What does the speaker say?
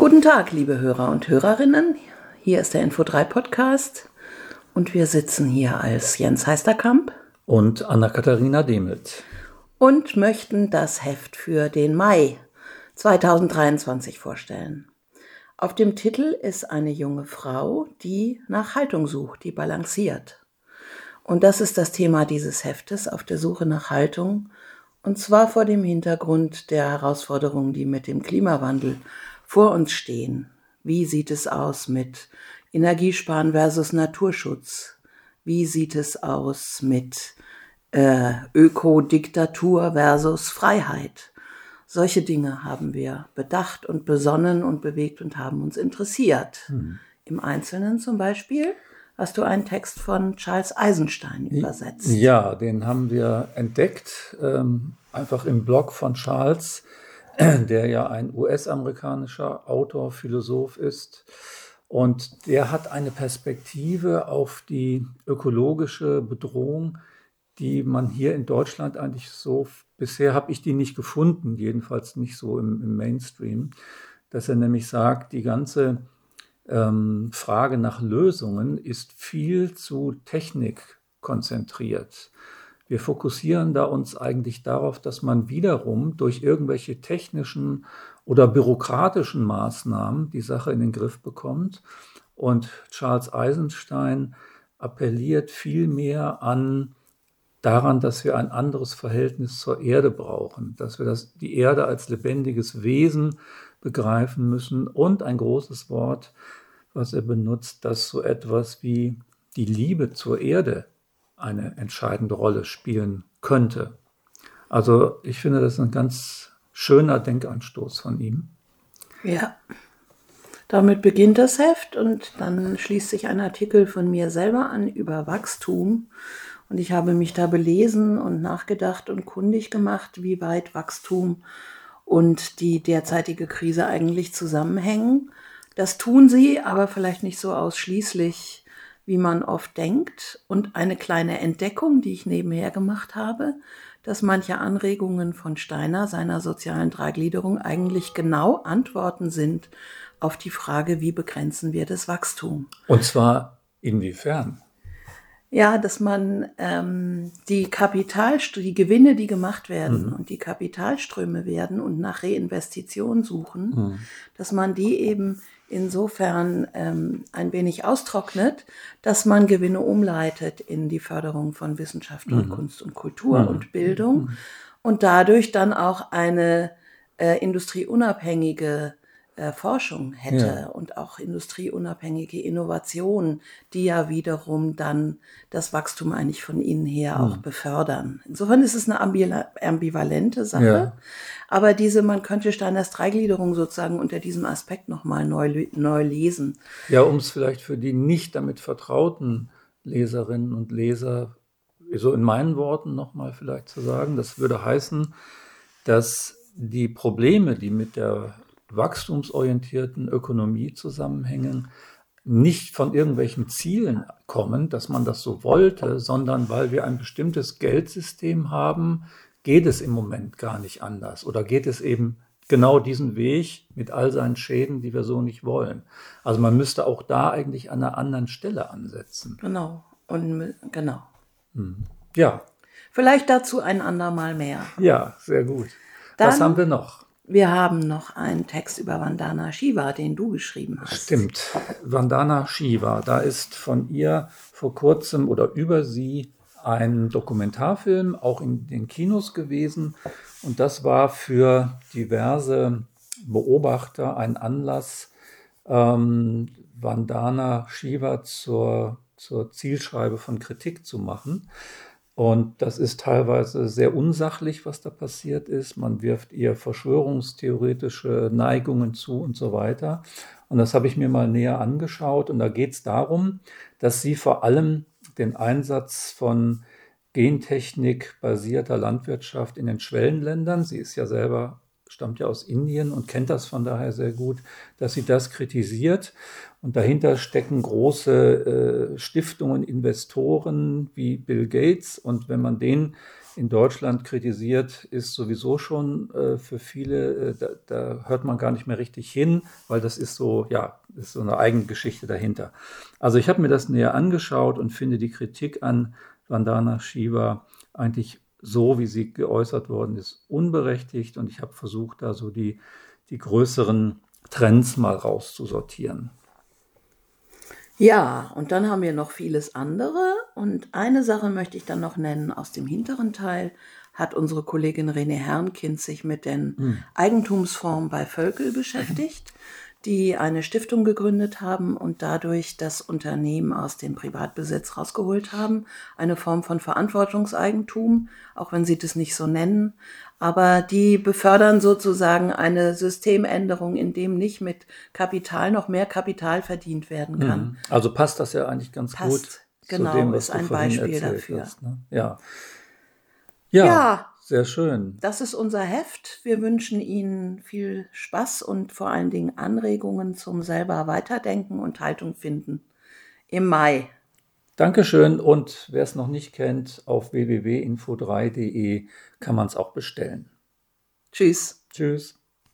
Guten Tag, liebe Hörer und Hörerinnen. Hier ist der Info3 Podcast und wir sitzen hier als Jens Heisterkamp und Anna-Katharina Demelt und möchten das Heft für den Mai 2023 vorstellen. Auf dem Titel ist eine junge Frau, die nach Haltung sucht, die balanciert. Und das ist das Thema dieses Heftes, auf der Suche nach Haltung, und zwar vor dem Hintergrund der Herausforderungen, die mit dem Klimawandel vor uns stehen. Wie sieht es aus mit Energiesparen versus Naturschutz? Wie sieht es aus mit äh, Ökodiktatur versus Freiheit? Solche Dinge haben wir bedacht und besonnen und bewegt und haben uns interessiert. Hm. Im Einzelnen zum Beispiel hast du einen Text von Charles Eisenstein übersetzt. Ja, den haben wir entdeckt, ähm, einfach im Blog von Charles der ja ein US-amerikanischer Autor, Philosoph ist. Und der hat eine Perspektive auf die ökologische Bedrohung, die man hier in Deutschland eigentlich so, bisher habe ich die nicht gefunden, jedenfalls nicht so im, im Mainstream, dass er nämlich sagt, die ganze ähm, Frage nach Lösungen ist viel zu technikkonzentriert. Wir fokussieren da uns eigentlich darauf, dass man wiederum durch irgendwelche technischen oder bürokratischen Maßnahmen die Sache in den Griff bekommt. Und Charles Eisenstein appelliert vielmehr an daran, dass wir ein anderes Verhältnis zur Erde brauchen, dass wir das, die Erde als lebendiges Wesen begreifen müssen und ein großes Wort, was er benutzt, das so etwas wie die Liebe zur Erde eine entscheidende Rolle spielen könnte. Also ich finde, das ist ein ganz schöner Denkanstoß von ihm. Ja. Damit beginnt das Heft und dann schließt sich ein Artikel von mir selber an über Wachstum. Und ich habe mich da belesen und nachgedacht und kundig gemacht, wie weit Wachstum und die derzeitige Krise eigentlich zusammenhängen. Das tun sie, aber vielleicht nicht so ausschließlich wie man oft denkt. Und eine kleine Entdeckung, die ich nebenher gemacht habe, dass manche Anregungen von Steiner, seiner sozialen Dreigliederung, eigentlich genau Antworten sind auf die Frage, wie begrenzen wir das Wachstum. Und zwar inwiefern? Ja, dass man ähm, die Kapital, die Gewinne, die gemacht werden mhm. und die Kapitalströme werden und nach Reinvestition suchen, mhm. dass man die eben insofern ähm, ein wenig austrocknet, dass man Gewinne umleitet in die Förderung von Wissenschaft und mhm. Kunst und Kultur mhm. und Bildung mhm. und dadurch dann auch eine äh, industrieunabhängige äh, Forschung hätte ja. und auch industrieunabhängige Innovationen, die ja wiederum dann das Wachstum eigentlich von innen her mhm. auch befördern. Insofern ist es eine ambivalente Sache. Ja. Aber diese, man könnte Steiners Dreigliederung sozusagen unter diesem Aspekt nochmal neu, neu lesen. Ja, um es vielleicht für die nicht damit vertrauten Leserinnen und Leser so in meinen Worten nochmal vielleicht zu sagen, das würde heißen, dass die Probleme, die mit der wachstumsorientierten Ökonomie zusammenhängen, nicht von irgendwelchen Zielen kommen, dass man das so wollte, sondern weil wir ein bestimmtes Geldsystem haben, geht es im Moment gar nicht anders oder geht es eben genau diesen Weg mit all seinen Schäden, die wir so nicht wollen. Also man müsste auch da eigentlich an einer anderen Stelle ansetzen. Genau. Und genau. Hm. Ja. Vielleicht dazu ein andermal mehr. Ja, sehr gut. Dann, Was haben wir noch? Wir haben noch einen Text über Vandana Shiva, den du geschrieben hast. Stimmt. Vandana Shiva, da ist von ihr vor kurzem oder über sie ein Dokumentarfilm auch in den Kinos gewesen. Und das war für diverse Beobachter ein Anlass, ähm, Vandana Shiva zur, zur Zielschreibe von Kritik zu machen. Und das ist teilweise sehr unsachlich, was da passiert ist. Man wirft ihr verschwörungstheoretische Neigungen zu und so weiter. Und das habe ich mir mal näher angeschaut. Und da geht es darum, dass sie vor allem den Einsatz von Gentechnik basierter Landwirtschaft in den Schwellenländern, sie ist ja selber stammt ja aus Indien und kennt das von daher sehr gut, dass sie das kritisiert. Und dahinter stecken große äh, Stiftungen, Investoren wie Bill Gates. Und wenn man den in Deutschland kritisiert, ist sowieso schon äh, für viele, äh, da, da, hört man gar nicht mehr richtig hin, weil das ist so, ja, ist so eine eigene Geschichte dahinter. Also ich habe mir das näher angeschaut und finde die Kritik an Vandana Shiva eigentlich so, wie sie geäußert worden ist, unberechtigt und ich habe versucht, da so die, die größeren Trends mal rauszusortieren. Ja, und dann haben wir noch vieles andere. Und eine Sache möchte ich dann noch nennen. Aus dem hinteren Teil hat unsere Kollegin René Herrnkind sich mit den hm. Eigentumsformen bei Völkel beschäftigt die eine Stiftung gegründet haben und dadurch das Unternehmen aus dem Privatbesitz rausgeholt haben. Eine Form von Verantwortungseigentum, auch wenn sie das nicht so nennen. Aber die befördern sozusagen eine Systemänderung, in dem nicht mit Kapital noch mehr Kapital verdient werden kann. Mhm. Also passt das ja eigentlich ganz passt, gut. Genau, zu dem, was ist ein Beispiel dafür. Hast, ne? ja. ja. ja. Sehr schön. Das ist unser Heft. Wir wünschen Ihnen viel Spaß und vor allen Dingen Anregungen zum selber Weiterdenken und Haltung finden im Mai. Dankeschön und wer es noch nicht kennt, auf www.info3.de kann man es auch bestellen. Tschüss. Tschüss.